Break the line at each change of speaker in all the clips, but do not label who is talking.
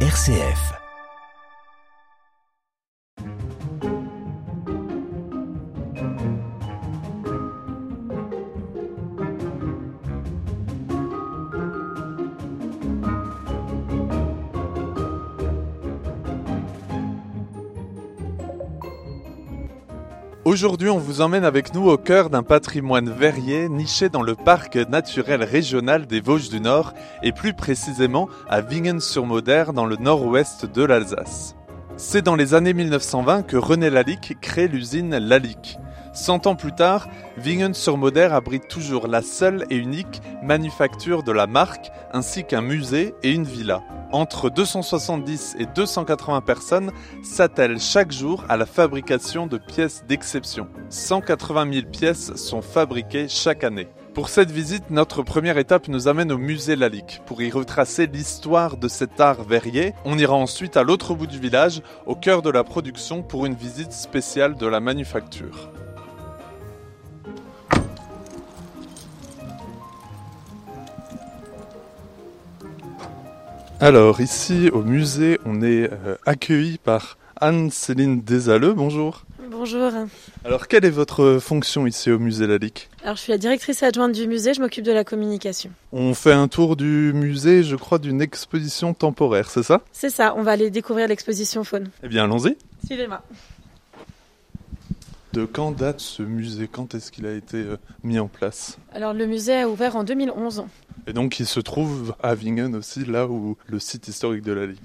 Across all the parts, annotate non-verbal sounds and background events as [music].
RCF.
Aujourd'hui, on vous emmène avec nous au cœur d'un patrimoine verrier niché dans le parc naturel régional des Vosges du Nord et plus précisément à Wingen-sur-Moder dans le nord-ouest de l'Alsace. C'est dans les années 1920 que René Lalique crée l'usine Lalique. Cent ans plus tard, Wingen-sur-Moder abrite toujours la seule et unique manufacture de la marque ainsi qu'un musée et une villa. Entre 270 et 280 personnes s'attellent chaque jour à la fabrication de pièces d'exception. 180 000 pièces sont fabriquées chaque année. Pour cette visite, notre première étape nous amène au musée Lalique. Pour y retracer l'histoire de cet art verrier, on ira ensuite à l'autre bout du village, au cœur de la production, pour une visite spéciale de la manufacture. Alors ici au musée, on est euh, accueilli par Anne-Céline Desalleux. Bonjour.
Bonjour.
Alors quelle est votre fonction ici au musée Lalique?
Alors je suis la directrice adjointe du musée, je m'occupe de la communication.
On fait un tour du musée, je crois, d'une exposition temporaire, c'est ça?
C'est ça, on va aller découvrir l'exposition faune.
Eh bien allons-y.
Suivez-moi.
De quand date ce musée? Quand est-ce qu'il a été euh, mis en place?
Alors le musée a ouvert en 2011.
Et donc il se trouve à Wingen aussi, là où le site historique de la Ligue.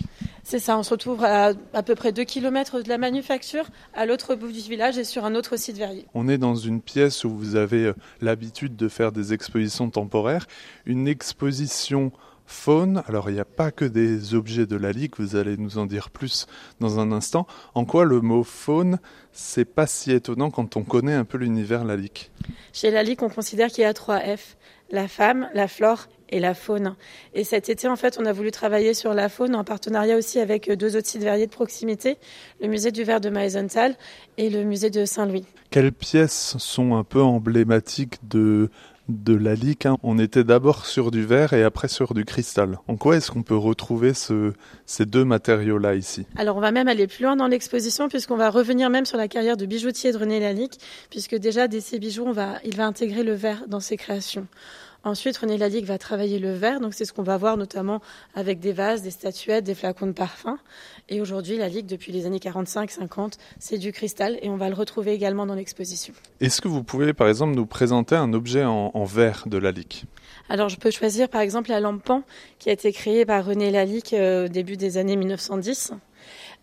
C'est ça, on se retrouve à à peu près 2 km de la manufacture, à l'autre bout du village et sur un autre site verrier.
On est dans une pièce où vous avez euh, l'habitude de faire des expositions temporaires. Une exposition faune, alors il n'y a pas que des objets de la Ligue, vous allez nous en dire plus dans un instant. En quoi le mot faune, c'est pas si étonnant quand on connaît un peu l'univers Lalique
Chez la Ligue, on considère qu'il y a trois F la femme, la flore et la faune. Et cet été, en fait, on a voulu travailler sur la faune en partenariat aussi avec deux autres sites verriers de proximité, le musée du verre de Maisenthal et le musée de Saint-Louis.
Quelles pièces sont un peu emblématiques de de la lique, hein. on était d'abord sur du verre et après sur du cristal. En quoi est-ce qu'on peut retrouver ce, ces deux matériaux-là ici?
Alors on va même aller plus loin dans l'exposition puisqu'on va revenir même sur la carrière de bijoutier de René Lalique, puisque déjà dès ses bijoux, il va intégrer le verre dans ses créations. Ensuite, René Lalique va travailler le verre, donc c'est ce qu'on va voir notamment avec des vases, des statuettes, des flacons de parfum. Et aujourd'hui, Lalique, depuis les années 45-50, c'est du cristal et on va le retrouver également dans l'exposition.
Est-ce que vous pouvez, par exemple, nous présenter un objet en, en verre de Lalique
Alors, je peux choisir, par exemple, la lampe Pan, qui a été créée par René Lalique euh, au début des années 1910.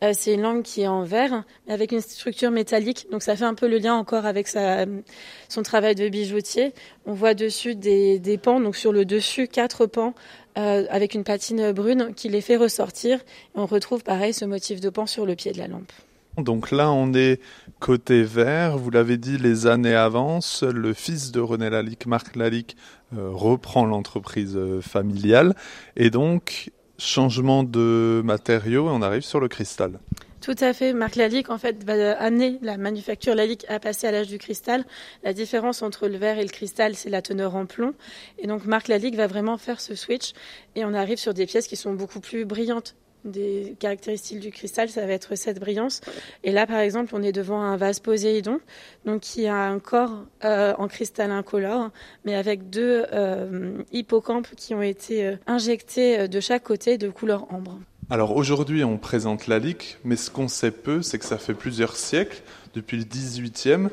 Euh, c'est une langue qui est en verre, mais avec une structure métallique. Donc ça fait un peu le lien encore avec son travail de bijoutier. On voit dessus des, pans, donc sur le dessus, quatre pans euh, avec une patine brune qui les fait ressortir. Et on retrouve pareil ce motif de pan sur le pied de la lampe.
Donc là, on est côté vert. Vous l'avez dit, les années avancent. Le fils de René Lalique, Marc Lalique, euh, reprend l'entreprise familiale. Et donc, changement de matériaux et on arrive sur le cristal.
Tout à fait. Marc Lalique, en fait, va amener la manufacture Lalique à passer à l'âge du cristal. La différence entre le verre et le cristal, c'est la teneur en plomb. Et donc, Marc Lalique va vraiment faire ce switch. Et on arrive sur des pièces qui sont beaucoup plus brillantes des caractéristiques du cristal, ça va être cette brillance. Et là, par exemple, on est devant un vase Poséidon, donc qui a un corps euh, en cristal incolore, mais avec deux euh, hippocampes qui ont été euh, injectés de chaque côté de couleur ambre.
Alors aujourd'hui, on présente la mais ce qu'on sait peu, c'est que ça fait plusieurs siècles, depuis le 18e,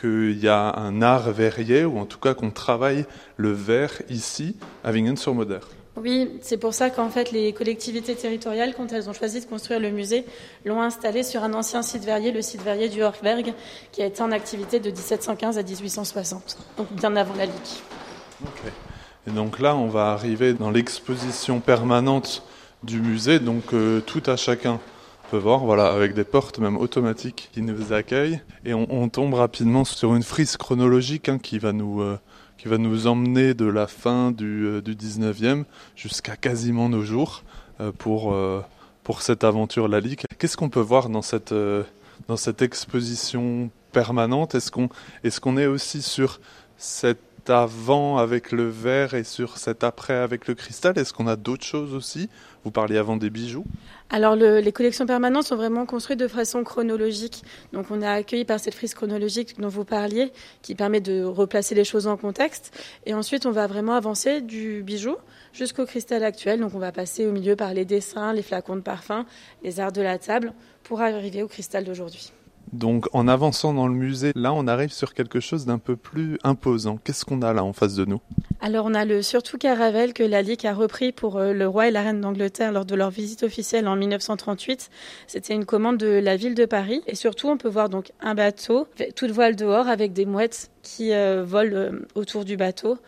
qu'il y a un art verrier, ou en tout cas qu'on travaille le verre ici, à Wingen-sur-Moder.
Oui, c'est pour ça qu'en fait les collectivités territoriales, quand elles ont choisi de construire le musée, l'ont installé sur un ancien site verrier, le site verrier du Horkberg, qui a été en activité de 1715 à 1860, donc bien avant la Ligue.
Okay. Et donc là, on va arriver dans l'exposition permanente du musée, donc euh, tout à chacun peut voir, voilà, avec des portes même automatiques qui nous accueillent, et on, on tombe rapidement sur une frise chronologique hein, qui va nous euh, qui va nous emmener de la fin du, euh, du 19e jusqu'à quasiment nos jours euh, pour, euh, pour cette aventure Lalique. Qu'est-ce qu'on peut voir dans cette, dans cette exposition permanente? Est-ce qu'on est, qu'on est aussi sur cette avant avec le verre et sur cet après avec le cristal Est-ce qu'on a d'autres choses aussi? Vous parliez avant des bijoux
alors les collections permanentes sont vraiment construites de façon chronologique. Donc on est accueilli par cette frise chronologique dont vous parliez, qui permet de replacer les choses en contexte. Et ensuite on va vraiment avancer du bijou jusqu'au cristal actuel. Donc on va passer au milieu par les dessins, les flacons de parfum, les arts de la table, pour arriver au cristal d'aujourd'hui.
Donc en avançant dans le musée, là on arrive sur quelque chose d'un peu plus imposant. Qu'est-ce qu'on a là en face de nous?
Alors on a le surtout Caravelle que la Ligue a repris pour euh, le roi et la reine d'Angleterre lors de leur visite officielle en 1938. C'était une commande de la ville de Paris et surtout on peut voir donc un bateau, toute voile dehors avec des mouettes qui euh, volent euh, autour du bateau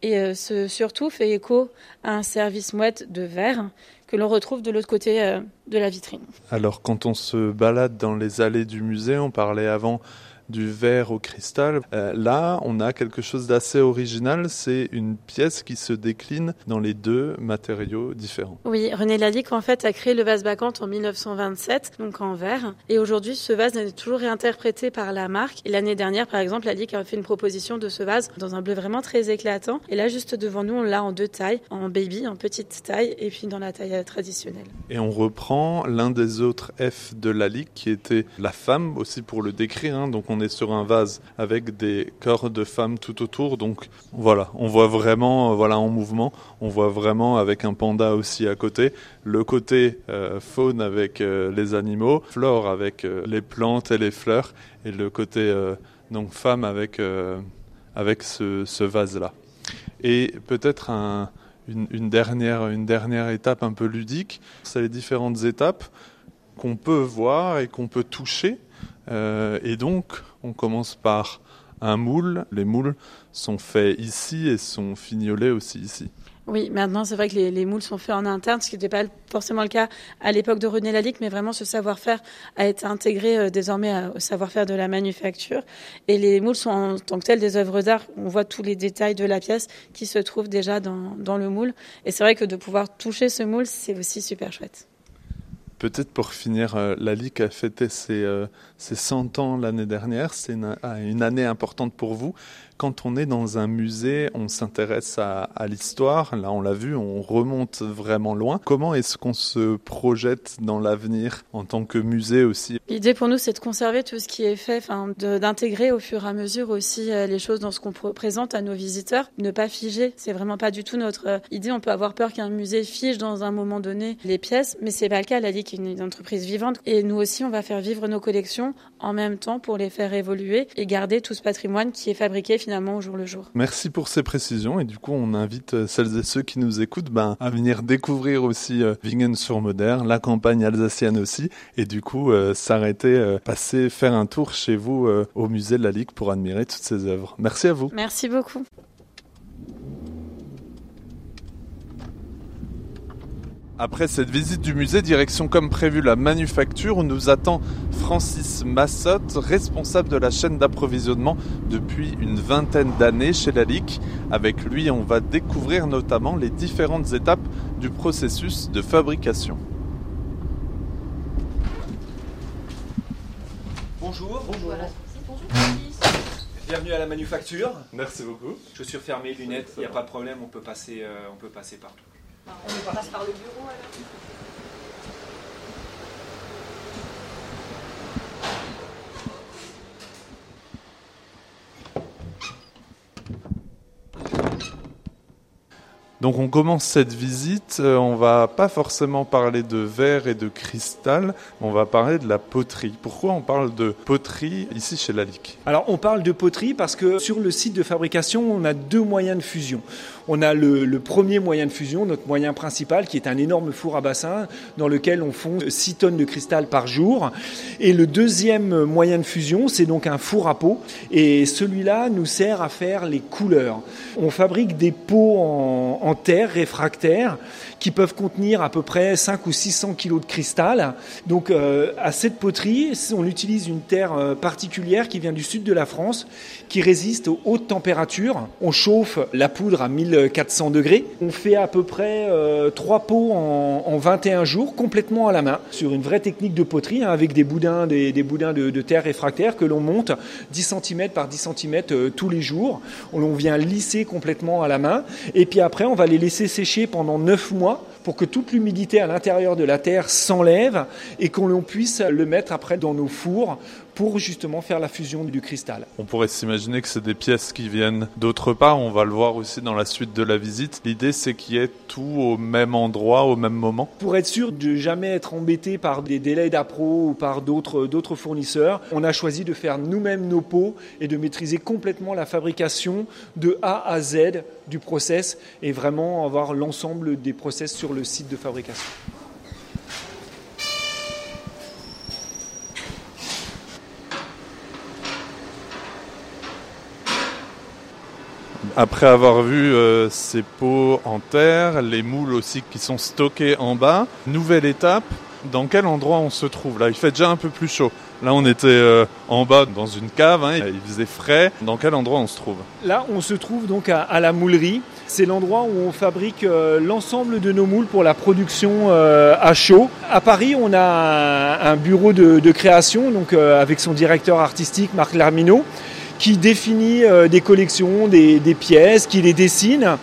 et ce surtout fait écho à un service mouette de verre que l'on retrouve de l'autre côté euh, de la vitrine.
Alors quand on se balade dans les allées du musée, on parlait avant du verre au cristal. Euh, là, on a quelque chose d'assez original. C'est une pièce qui se décline dans les deux matériaux différents.
Oui, René Lalique en fait a créé le vase Bacchante en 1927, donc en verre. Et aujourd'hui, ce vase est toujours réinterprété par la marque. Et l'année dernière, par exemple, Lalique a fait une proposition de ce vase dans un bleu vraiment très éclatant. Et là, juste devant nous, on l'a en deux tailles, en baby, en petite taille, et puis dans la taille traditionnelle.
Et on reprend l'un des autres F de Lalique, qui était la femme aussi pour le décrire. Hein. Donc on on est sur un vase avec des corps de femmes tout autour. Donc voilà, on voit vraiment, euh, voilà, en mouvement, on voit vraiment avec un panda aussi à côté. Le côté euh, faune avec euh, les animaux, flore avec les plantes et les fleurs, et le côté donc femme avec avec ce, vase-là. Et peut-être une, dernière, une dernière étape un peu ludique, c'est les différentes étapes qu'on peut voir et qu'on peut toucher euh, et donc, on commence par un moule. Les moules sont faits ici et sont fignolés aussi ici.
Oui, maintenant c'est vrai que les, moules sont faits en interne, ce qui n'était pas forcément le cas à l'époque de René Lalique, mais vraiment ce savoir-faire a été intégré euh, désormais au savoir-faire de la manufacture. Et les moules sont en tant que tels des œuvres d'art. On voit tous les détails de la pièce qui se trouvent déjà dans, dans le moule. Et c'est vrai que de pouvoir toucher ce moule, c'est aussi super chouette.
Peut-être pour finir, euh, la Ligue a fêté ses, euh, ses 100 ans l'année dernière. C'est une, une, année importante pour vous quand on est dans un musée, on s'intéresse à, l'histoire. Là, on l'a vu, on remonte vraiment loin. Comment est-ce qu'on se projette dans l'avenir en tant que musée aussi?
L'idée pour nous, c'est de conserver tout ce qui est fait, d'intégrer au fur et à mesure aussi euh, les choses dans ce qu'on présente à nos visiteurs, ne pas figer. C'est vraiment pas du tout notre euh, idée. On peut avoir peur qu'un musée fige dans un moment donné les pièces, mais c'est pas le cas. La Ligue est une entreprise vivante et nous aussi, on va faire vivre nos collections en même temps pour les faire évoluer et garder tout ce patrimoine qui est fabriqué au jour le jour.
Merci pour ces précisions et du coup on invite euh, celles et ceux qui nous écoutent ben, à venir découvrir aussi euh, Wingen-sur-Moder, la campagne alsacienne aussi et du coup euh, s'arrêter, passer, faire un tour chez vous au musée de la Ligue pour admirer toutes ces œuvres. Merci à vous.
Merci beaucoup.
Après cette visite du musée, direction comme prévu la manufacture où nous attend Francis Massotte, responsable de la chaîne d'approvisionnement depuis une vingtaine d'années chez Lalique. Avec lui, on va découvrir notamment les différentes étapes du processus de fabrication.
Bonjour. Bonjour. Bienvenue à la manufacture.
Merci beaucoup.
Chaussures fermées, lunettes, il n'y a pas de problème, on peut passer, euh, on peut passer partout. On passe par le bureau alors
Donc on commence cette visite, euh, on va pas forcément parler de verre et de cristal, on va parler de la poterie. Pourquoi on parle de poterie ici chez Lalique?
Alors on parle de poterie parce que sur le site de fabrication, on a deux moyens de fusion. On a le, premier moyen de fusion, notre moyen principal, qui est un énorme four à bassin dans lequel on fond 6 tonnes de cristal par jour. Et le deuxième moyen de fusion, c'est donc un four à peau. Et celui-là nous sert à faire les couleurs. On fabrique des pots en, en terre réfractaire qui peuvent contenir à peu près 5 ou 600 kilos de cristal. Donc euh, à cette poterie, on utilise une terre euh, particulière qui vient du sud de la France, qui résiste aux hautes températures. On chauffe la poudre à 1400 degrés. On fait à peu près euh, 3 pots en, en, 21 jours, complètement à la main, sur une vraie technique de poterie, hein, avec des boudins, des, boudins de, de, terre réfractaire que l'on monte 10 cm par 10 cm euh, tous les jours. On vient lisser complètement à la main. Et puis après, on va les laisser sécher pendant 9 mois pour que toute l'humidité à l'intérieur de la terre s'enlève et qu'on puisse le mettre après dans nos fours pour justement faire la fusion du cristal.
On pourrait s'imaginer que c'est des pièces qui viennent d'autre part, on va le voir aussi dans la suite de la visite. L'idée c'est qu'il y ait tout au même endroit, au même moment.
Pour être sûr de jamais être embêté par des délais d'appro ou par d'autres fournisseurs, on a choisi de faire nous-mêmes nos pots et de maîtriser complètement la fabrication de A à Z du process et vraiment avoir l'ensemble des process sur le site de fabrication.
Après avoir vu euh, ces pots en terre, les moules aussi qui sont stockés en bas, nouvelle étape, dans quel endroit on se trouve? Là, il fait déjà un peu plus chaud. Là, on était euh, en bas dans une cave, hein, il faisait frais. Dans quel endroit on se trouve?
Là, on se trouve donc à, la moulerie. C'est l'endroit où on fabrique euh, l'ensemble de nos moules pour la production à chaud. À Paris, on a un, bureau de, création, donc avec son directeur artistique Marc Larmineau, qui définit euh, des collections, des, des pièces, qui les dessine.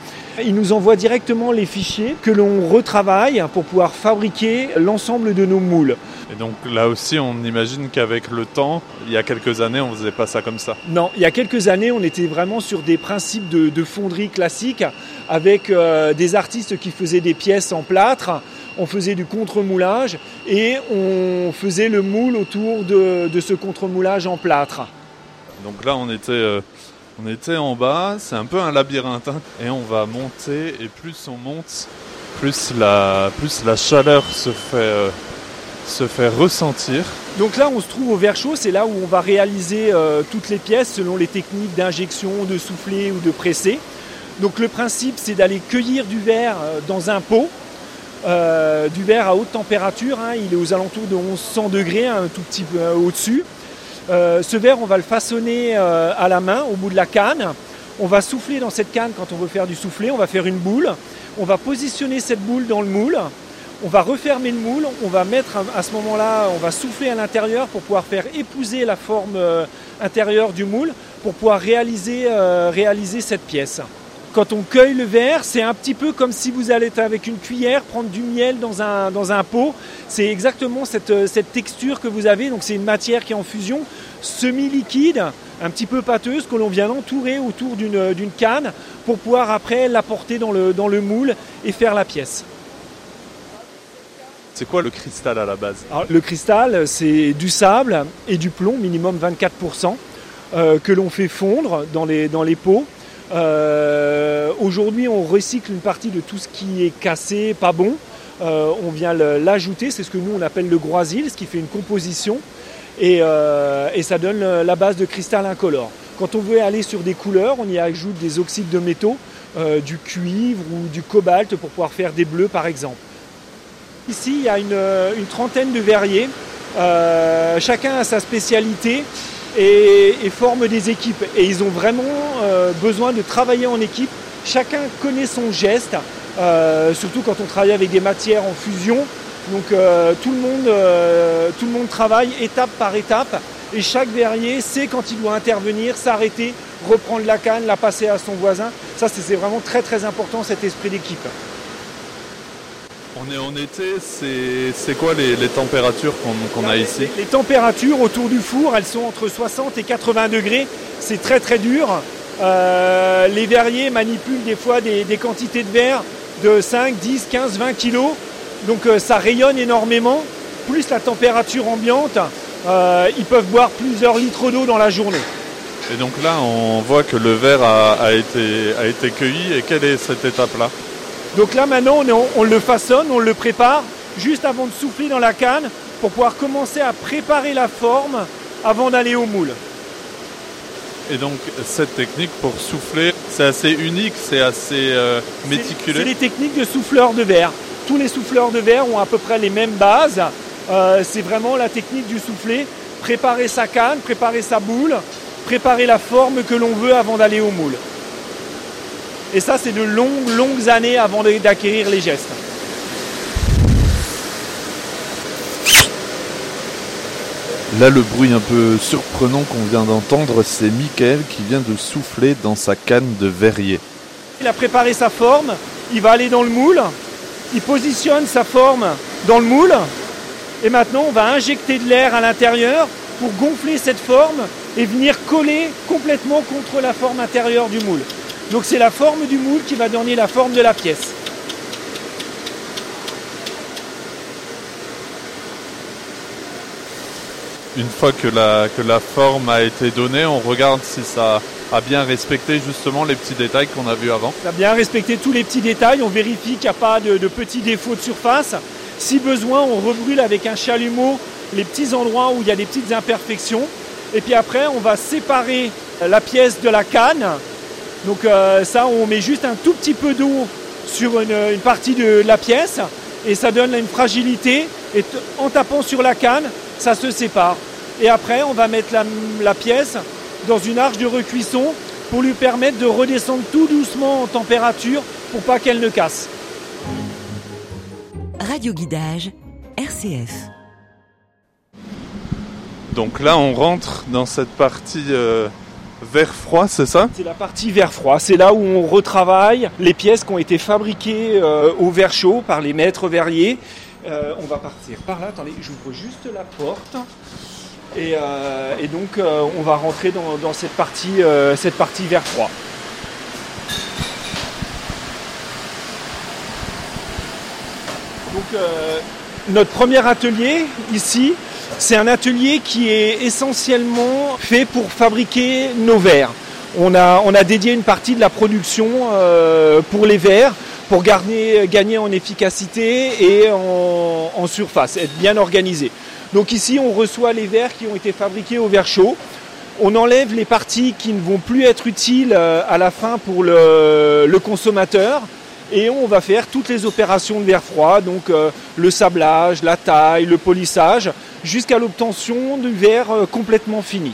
Il nous envoie directement les fichiers que l'on retravaille pour pouvoir fabriquer l'ensemble de nos moules.
Et donc là aussi, on imagine qu'avec le temps, il y a quelques années, on ne faisait pas ça comme ça.
Non, il y a quelques années, on était vraiment sur des principes de, de fonderie classique avec euh, des artistes qui faisaient des pièces en plâtre. On faisait du contre-moulage et on faisait le moule autour de, de ce contre-moulage en plâtre.
Donc là, on était, euh, on était en bas, c'est un peu un labyrinthe, hein, et on va monter, et plus on monte, plus la, chaleur se fait, euh, se fait ressentir.
Donc là, on se trouve au verre chaud, c'est là où on va réaliser euh, toutes les pièces selon les techniques d'injection, de souffler ou de presser. Donc le principe, c'est d'aller cueillir du verre dans un pot, du verre à haute température, hein, il est aux alentours de 1100 degrés, un tout petit peu au-dessus. Euh, ce verre, on va le façonner euh, à la main au bout de la canne. On va souffler dans cette canne quand on veut faire du soufflet. On va faire une boule. On va positionner cette boule dans le moule. On va refermer le moule. On va mettre à ce moment-là, on va souffler à l'intérieur pour pouvoir faire épouser la forme euh, intérieure du moule pour pouvoir réaliser, réaliser cette pièce. Quand on cueille le verre, c'est un petit peu comme si vous allez avec une cuillère prendre du miel dans un, dans un pot. C'est exactement cette, cette texture que vous avez. Donc c'est une matière qui est en fusion, semi-liquide, un petit peu pâteuse, que l'on vient entourer autour d'une canne pour pouvoir après l'apporter dans le, dans le moule et faire la pièce.
C'est quoi le cristal à la base?
Alors, Le cristal, c'est du sable et du plomb, minimum 24%, euh, que l'on fait fondre dans les, dans les pots. Euh, Aujourd'hui, on recycle une partie de tout ce qui est cassé, pas bon. Euh, on vient l'ajouter, c'est ce que nous on appelle le groisil, ce qui fait une composition. Et, euh, et, ça donne la base de cristal incolore. Quand on veut aller sur des couleurs, on y ajoute des oxydes de métaux, euh, du cuivre ou du cobalt pour pouvoir faire des bleus par exemple. Ici, il y a une, une trentaine de verriers. Euh, chacun a sa spécialité et, forment des équipes. Et ils ont vraiment euh, besoin de travailler en équipe. Chacun connaît son geste, euh, surtout quand on travaille avec des matières en fusion. Donc euh, tout, le monde, tout le monde travaille étape par étape. Et chaque verrier sait quand il doit intervenir, s'arrêter, reprendre la canne, la passer à son voisin. Ça, c'est vraiment très très important cet esprit d'équipe.
On est en été, c'est quoi les, les températures qu'on qu a ici
les, les, températures autour du four, elles sont entre 60 et 80 degrés. C'est très très dur. Euh, les verriers manipulent des fois des, des, quantités de verre de 5, 10, 15, 20 kilos. Donc euh, ça rayonne énormément. Plus la température ambiante, euh, ils peuvent boire plusieurs litres d'eau dans la journée.
Et donc là, on voit que le verre a, a, été, a été cueilli. Et quelle est cette étape-là?
Donc là maintenant on, on, le façonne, on le prépare juste avant de souffler dans la canne pour pouvoir commencer à préparer la forme avant d'aller au moule.
Et donc cette technique pour souffler, c'est assez unique, c'est assez euh, méticuleux.
C'est les techniques de souffleurs de verre. Tous les souffleurs de verre ont à peu près les mêmes bases. Euh, c'est vraiment la technique du souffler. Préparer sa canne, préparer sa boule, préparer la forme que l'on veut avant d'aller au moule. Et ça, c'est de longues, longues années avant d'acquérir les gestes.
Là, le bruit un peu surprenant qu'on vient d'entendre, c'est Michael qui vient de souffler dans sa canne de verrier.
Il a préparé sa forme, il va aller dans le moule, il positionne sa forme dans le moule, et maintenant on va injecter de l'air à l'intérieur pour gonfler cette forme et venir coller complètement contre la forme intérieure du moule. Donc c'est la forme du moule qui va donner la forme de la pièce.
Une fois que la, que la forme a été donnée, on regarde si ça a bien respecté justement les petits détails qu'on a vus avant.
Ça a bien respecté tous les petits détails, on vérifie qu'il n'y a pas de, de, petits défauts de surface. Si besoin, on rebrûle avec un chalumeau les petits endroits où il y a des petites imperfections. Et puis après, on va séparer la pièce de la canne. Donc euh, ça, on met juste un tout petit peu d'eau sur une, une, partie de la pièce et ça donne une fragilité. Et en tapant sur la canne, ça se sépare. Et après, on va mettre la, la, pièce dans une arche de recuisson pour lui permettre de redescendre tout doucement en température pour pas qu'elle ne casse.
Radio Guidage, RCF.
Donc là, on rentre dans cette partie euh, verre froid, c'est ça
C'est la partie verre froid. C'est là où on retravaille les pièces qui ont été fabriquées euh, au verre chaud par les maîtres verriers. Euh, on va partir par là. Attendez, j'ouvre juste la porte. Et, euh, donc, on va rentrer dans, dans cette, partie, cette partie verre froid. Donc, notre premier atelier ici, c'est un atelier qui est essentiellement fait pour fabriquer nos verres. On a, dédié une partie de la production euh, pour les verres pour gagner, en efficacité et en, surface, être bien organisé. Donc ici, on reçoit les verres qui ont été fabriqués au verre chaud. On enlève les parties qui ne vont plus être utiles à la fin pour le consommateur et on va faire toutes les opérations de verre froid, donc euh, le sablage, la taille, le polissage, jusqu'à l'obtention du verre euh, complètement fini.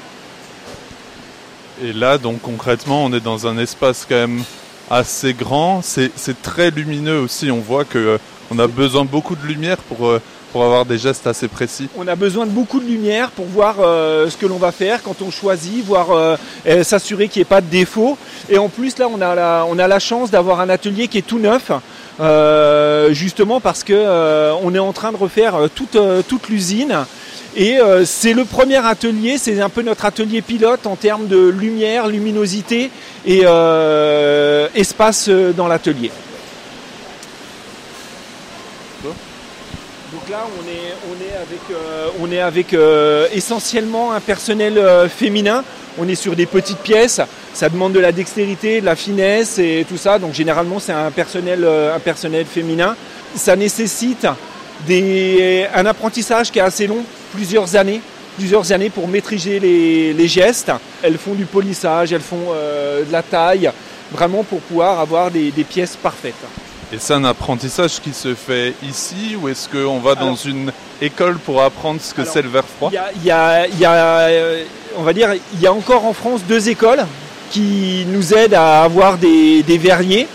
Et là, donc concrètement, on est dans un espace quand même assez grand. C'est très lumineux aussi. On voit que euh, on a besoin beaucoup de lumière pour pour avoir des gestes assez précis.
On a besoin de beaucoup de lumière pour voir euh, ce que l'on va faire quand on choisit, voir euh, s'assurer qu'il n'y ait pas de défaut. Et en plus là, on a la, chance d'avoir un atelier qui est tout neuf. Euh, justement parce que on est en train de refaire toute, l'usine et c'est le premier atelier, c'est un peu notre atelier pilote en termes de lumière, luminosité et espace dans l'atelier. On est, avec, euh, euh, essentiellement un personnel euh, féminin. On est sur des petites pièces. Ça demande de la dextérité, de la finesse et tout ça. Donc généralement, c'est un personnel, un féminin. Ça nécessite un apprentissage qui est assez long, plusieurs années, plusieurs années pour maîtriser les, gestes. Elles font du polissage, elles font de la taille, vraiment pour pouvoir avoir des pièces parfaites.
Et c'est un apprentissage qui se fait ici ou est-ce qu'on va dans alors, une école pour apprendre ce que c'est le verre froid
Il y, y a, y a, on va dire, il y a encore en France deux écoles qui nous aident à avoir des, des verriers.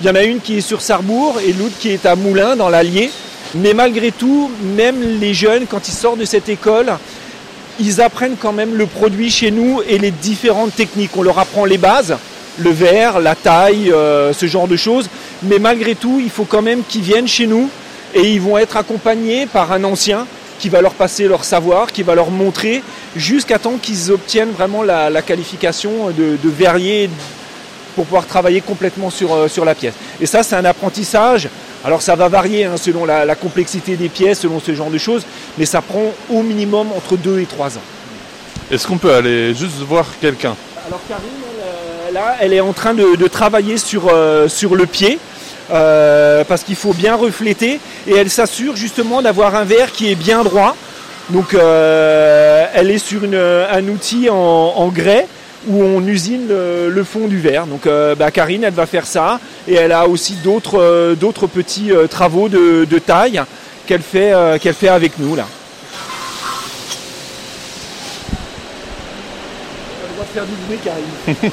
Il y en a une qui est sur Sarrebourg et l'autre qui est à Moulins dans l'Allier. Mais malgré tout, même les jeunes, quand ils sortent de cette école, ils apprennent quand même le produit chez nous et les différentes techniques. On leur apprend les bases, le verre, la taille, euh, ce genre de choses. Mais malgré tout, il faut quand même qu'ils viennent chez nous et ils vont être accompagnés par un ancien qui va leur passer leur savoir, qui va leur montrer jusqu'à temps qu'ils obtiennent vraiment la, la qualification de, de, verrier pour pouvoir travailler complètement sur, euh, sur la pièce. Et ça, c'est un apprentissage. Alors ça va varier hein, selon la, la, complexité des pièces, selon ce genre de choses, mais ça prend au minimum entre 2 et 3 ans.
Est-ce qu'on peut aller juste voir quelqu'un?
Alors Karine, elle, là, elle est en train de, de travailler sur, euh, sur le pied. Euh, parce qu'il faut bien refléter et elle s'assure justement d'avoir un verre qui est bien droit. Donc euh, elle est sur une, un outil en, en grès où on usine le, fond du verre. Donc bah, Karine, elle va faire ça et elle a aussi d'autres d'autres petits travaux de, taille qu'elle fait, qu'elle fait avec nous là. T'as le droit de faire du bruit, Karine. [laughs]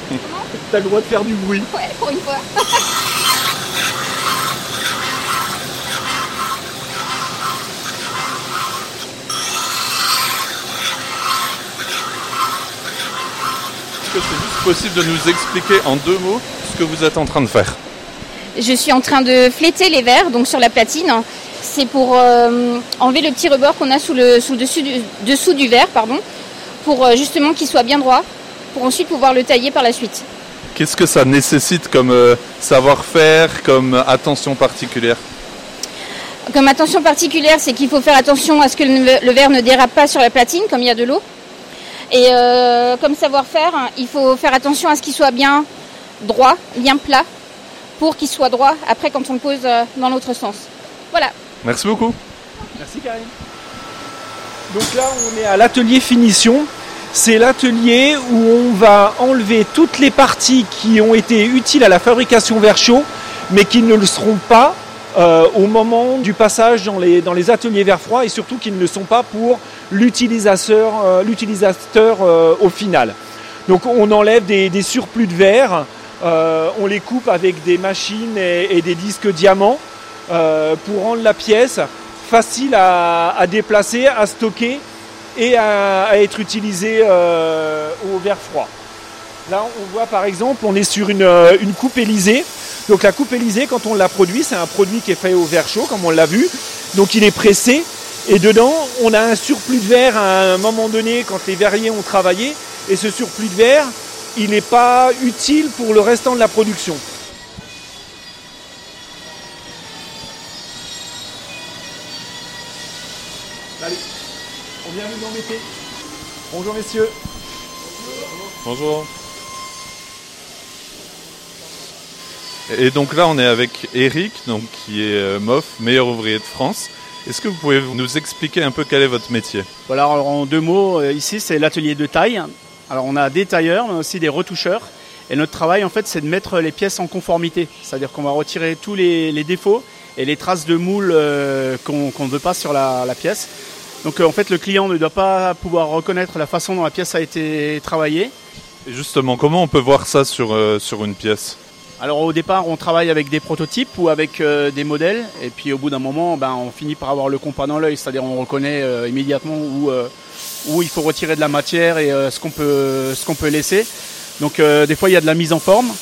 T'as le droit de faire du bruit.
Ouais, pour une fois. [laughs]
Est-ce que c'est juste possible de nous expliquer en deux mots ce que vous êtes en train de faire
Je suis en train de fléter les verres donc sur la platine. C'est pour euh, enlever le petit rebord qu'on a sous le sous dessus du, dessous du verre, pardon, pour euh, justement qu'il soit bien droit, pour ensuite pouvoir le tailler par la suite.
Qu'est-ce que ça nécessite comme euh, savoir-faire, comme attention particulière
Comme attention particulière, c'est qu'il faut faire attention à ce que le verre ne dérape pas sur la platine, comme il y a de l'eau. Et euh, comme savoir-faire, il faut faire attention à ce qu'il soit bien droit, bien plat, pour qu'il soit droit après quand on le pose euh, dans l'autre sens. Voilà.
Merci beaucoup.
Merci Karine. Donc là, on est à l'atelier finition. C'est l'atelier où on va enlever toutes les parties qui ont été utiles à la fabrication verre chaud, mais qui ne le seront pas euh, au moment du passage dans les, dans les ateliers verre froid et surtout qui ne le sont pas pour l'utilisateur, euh, l'utilisateur euh, au final. Donc on enlève des, surplus de verre, on les coupe avec des machines et, des disques diamants pour rendre la pièce facile à, déplacer, à stocker et à, être utilisée au verre froid. Là on voit par exemple on est sur une, une coupe Élysée donc la coupe Élysée, quand on la produit, c'est un produit qui est fait au verre chaud, comme on l'a vu. Donc il est pressé. Et dedans, on a un surplus de verre à un moment donné quand les verriers ont travaillé. Et ce surplus de verre, il n'est pas utile pour le restant de la production. Allez, on vient vous embêter. Bonjour messieurs.
Bonjour. Et donc là, on est avec Eric, donc, qui est euh, MOF, meilleur ouvrier de France. Est-ce que vous pouvez nous expliquer un peu quel est votre métier?
Voilà, alors en deux mots, euh, ici c'est l'atelier de taille. Alors on a des tailleurs, mais aussi des retoucheurs. Et notre travail en fait c'est de mettre les pièces en conformité. C'est-à-dire qu'on va retirer tous les, défauts et les traces de moule euh, qu'on ne veut pas sur la, pièce. Donc en fait le client ne doit pas pouvoir reconnaître la façon dont la pièce a été travaillée.
Et justement, comment on peut voir ça sur, sur une pièce?
Alors au départ, on travaille avec des prototypes ou avec euh, des modèles, et puis au bout d'un moment, ben, on finit par avoir le compas dans l'œil, c'est-à-dire on reconnaît euh, immédiatement où, euh, où il faut retirer de la matière et ce qu'on peut, ce qu'on peut laisser. Donc des fois, il y a de la mise en forme,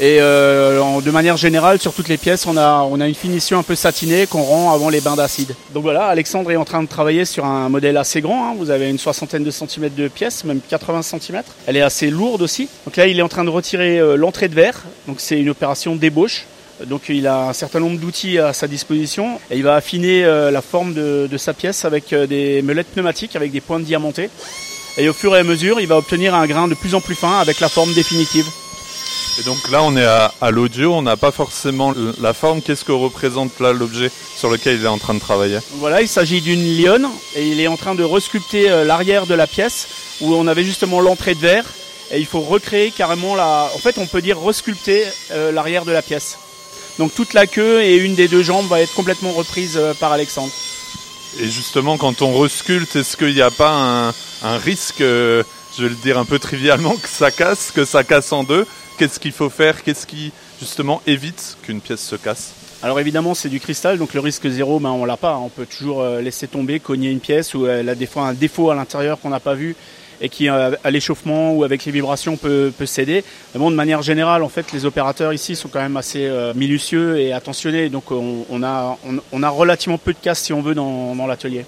et euh, de manière générale, sur toutes les pièces, on a, une finition un peu satinée qu'on rend avant les bains d'acide. Donc voilà, Alexandre est en train de travailler sur un modèle assez grand. Hein. Vous avez une soixantaine de centimètres de pièces, même 80 centimètres. Elle est assez lourde aussi. Donc là, il est en train de retirer euh, l'entrée de verre. Donc c'est une opération d'ébauche. Donc il a un certain nombre d'outils à sa disposition et il va affiner euh, la forme de, de sa pièce avec des meulettes pneumatiques, avec des pointes diamantées. Et au fur et à mesure, il va obtenir un grain de plus en plus fin avec la forme définitive.
Et donc là, on est à, l'audio, on n'a pas forcément la forme. Qu'est-ce que représente là l'objet sur lequel il est en train de travailler?
Voilà, il s'agit d'une lionne et il est en train de resculpter euh, l'arrière de la pièce où on avait justement l'entrée de verre et il faut recréer carrément la. En fait, on peut dire resculpter euh, l'arrière de la pièce. Donc toute la queue et une des deux jambes va être complètement reprise euh, par Alexandre.
Et justement, quand on resculpte, est-ce qu'il n'y a pas un, un risque, je vais le dire un peu trivialement, que ça casse, que ça casse en deux? Qu'est-ce qu'il faut faire? Qu'est-ce qui justement évite qu'une pièce se casse?
Alors évidemment c'est du cristal, donc le risque zéro, ben, on l'a pas. On peut toujours euh, laisser tomber, cogner une pièce ou elle a des fois un défaut à l'intérieur qu'on n'a pas vu et qui euh, à l'échauffement ou avec les vibrations peut, céder. Mais bon, de manière générale, en fait, les opérateurs ici sont quand même assez euh, minutieux et attentionnés, donc on, a, on, a relativement peu de casse si on veut dans, dans l'atelier.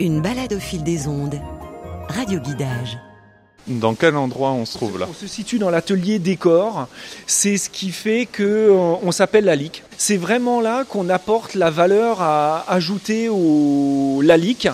Une balade au fil des ondes. Radio guidage.
Dans quel endroit on se trouve là
On se situe dans l'atelier décor. C'est ce qui fait que euh, on s'appelle la LIC. C'est vraiment là qu'on apporte la valeur à ajouter au la LIC.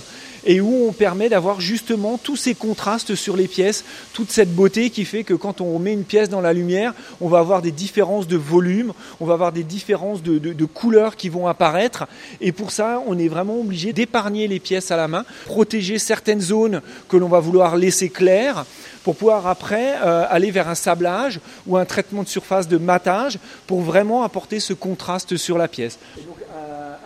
Et où on permet d'avoir justement tous ces contrastes sur les pièces, toute cette beauté qui fait que quand on met une pièce dans la lumière, on va avoir des différences de volume, on va avoir des différences de, de couleurs qui vont apparaître. Et pour ça, on est vraiment obligé d'épargner les pièces à la main, protéger certaines zones que l'on va vouloir laisser claires pour pouvoir après euh, aller vers un sablage ou un traitement de surface de matage pour vraiment apporter ce contraste sur la pièce.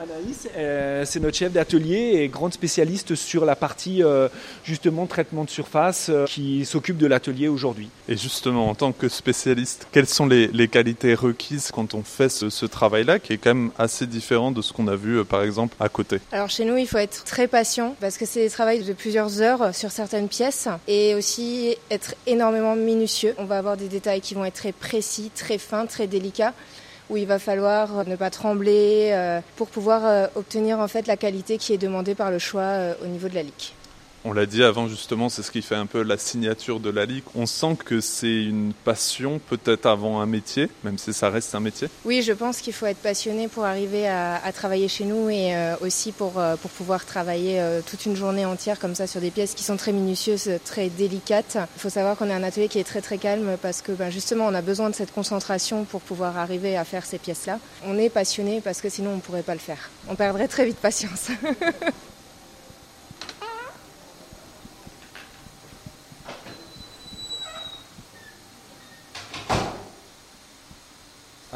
Anaïs, euh, c'est notre chef d'atelier et grande spécialiste sur la partie euh, justement traitement de surface euh, qui s'occupe de l'atelier aujourd'hui.
Et justement, en tant que spécialiste, quelles sont les, qualités requises quand on fait ce, travail-là, qui est quand même assez différent de ce qu'on a vu par exemple à côté?
Alors chez nous, il faut être très patient parce que c'est des travaux de plusieurs heures sur certaines pièces et aussi être énormément minutieux. On va avoir des détails qui vont être très précis, très fins, très délicats où il va falloir ne pas trembler euh, pour pouvoir euh, obtenir en fait la qualité qui est demandée par le choix euh, au niveau de la lique.
On l'a dit avant justement, c'est ce qui fait un peu la signature de la Ligue. On sent que c'est une passion peut-être avant un métier, même si ça reste un métier.
Oui, je pense qu'il faut être passionné pour arriver à, travailler chez nous et euh, aussi pour, euh, pour pouvoir travailler euh, toute une journée entière comme ça sur des pièces qui sont très minutieuses, très délicates. Il faut savoir qu'on est un atelier qui est très très calme parce que ben, justement on a besoin de cette concentration pour pouvoir arriver à faire ces pièces-là. On est passionné parce que sinon on ne pourrait pas le faire. On perdrait très vite patience. [laughs]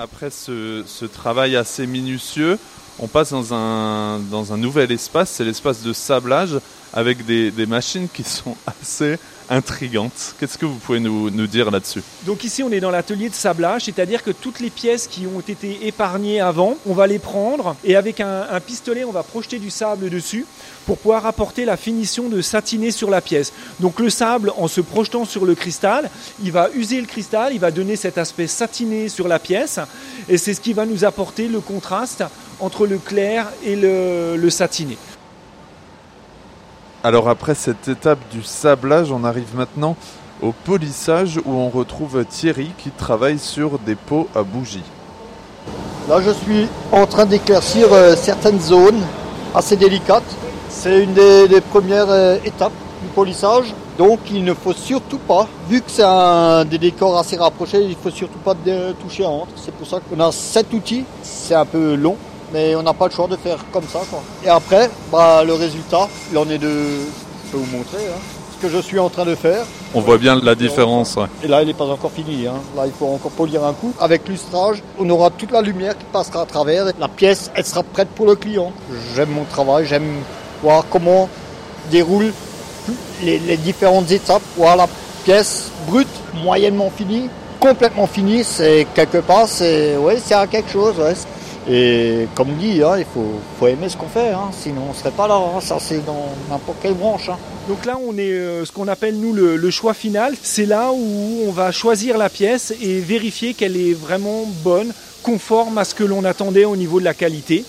Après ce, travail assez minutieux, on passe dans un, nouvel espace, c'est l'espace de sablage avec des, machines qui sont [laughs] assez intrigantes. Qu'est-ce que vous pouvez nous, dire là-dessus
Donc ici on est dans l'atelier de sablage, c'est-à-dire que toutes les pièces qui ont été épargnées avant, on va les prendre et avec un pistolet on va projeter du sable dessus pour pouvoir apporter la finition de satiner sur la pièce. Donc le sable, en se projetant sur le cristal, il va user le cristal, il va donner cet aspect satiné sur la pièce, et c'est ce qui va nous apporter le contraste entre le clair et le, satiné.
Alors après cette étape du sablage, on arrive maintenant au polissage où on retrouve Thierry qui travaille sur des pots à bougies.
Là je suis en train d'éclaircir euh, certaines zones assez délicates c'est une des, premières euh, étapes du polissage. Donc il ne faut surtout pas, vu que c'est un des décors assez rapprochés, il ne faut surtout pas toucher entre. C'est pour ça qu'on a cet outil. C'est un peu long, mais on n'a pas le choix de faire comme ça. Et après, bah, le résultat, il en est de... Je peux vous montrer hein, ce que je suis en train de faire.
On voit bien la différence.
Et là, il n'est pas encore fini. Hein. Là, il faut encore polir un coup. Avec lustrage, on aura toute la lumière qui passera à travers. La pièce, elle sera prête pour le client. J'aime mon travail, j'aime voir comment déroulent les, différentes étapes, voir la pièce brute, moyennement finie, complètement finie, c'est quelque part, c'est ouais, c'est à quelque chose. Et comme dit, hein, il faut, aimer ce qu'on fait, hein, sinon on ne serait pas là. Hein, ça, c'est dans n'importe quelle branche.
Donc là, on est euh, ce qu'on appelle nous le choix final. C'est là où on va choisir la pièce et vérifier qu'elle est vraiment bonne, conforme à ce que l'on attendait au niveau de la qualité.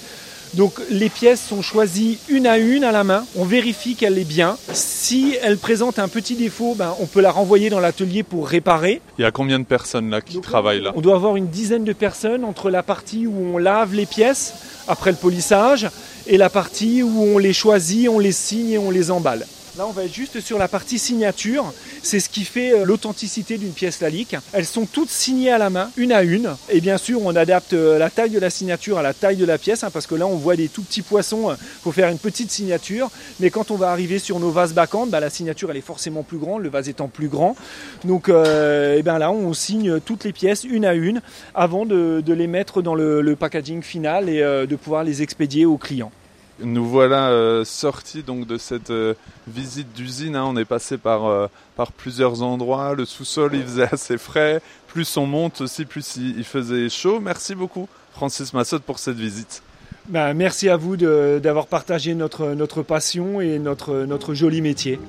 Donc les pièces sont choisies une à une à la main. On vérifie qu'elle est bien. Si elle présente un petit défaut, ben, on peut la renvoyer dans l'atelier pour réparer.
Il y a combien de personnes là qui travaillent là
On doit avoir une dizaine de personnes entre la partie où on lave les pièces après le polissage et la partie où on les choisit, on les signe et on les emballe. Là, on va être juste sur la partie signature. C'est ce qui fait euh, l'authenticité d'une pièce lalique. Elles sont toutes signées à la main, une à une. Et bien sûr, on adapte euh, la taille de la signature à la taille de la pièce, hein, parce que là, on voit des tout petits poissons. Il euh, faut faire une petite signature. Mais quand on va arriver sur nos vases bacchantes, bah, la signature, elle est forcément plus grande, le vase étant plus grand. Donc, et bien là, on signe toutes les pièces une à une avant de, les mettre dans le packaging final et de pouvoir les expédier aux clients.
Nous voilà euh, sortis donc de cette euh, visite d'usine. Hein. On est passé par, euh, par plusieurs endroits. Le sous-sol il faisait assez frais. Plus on monte aussi, plus il, faisait chaud. Merci beaucoup Francis Massot pour cette visite.
Ben, merci à vous d'avoir partagé notre, passion et notre joli métier.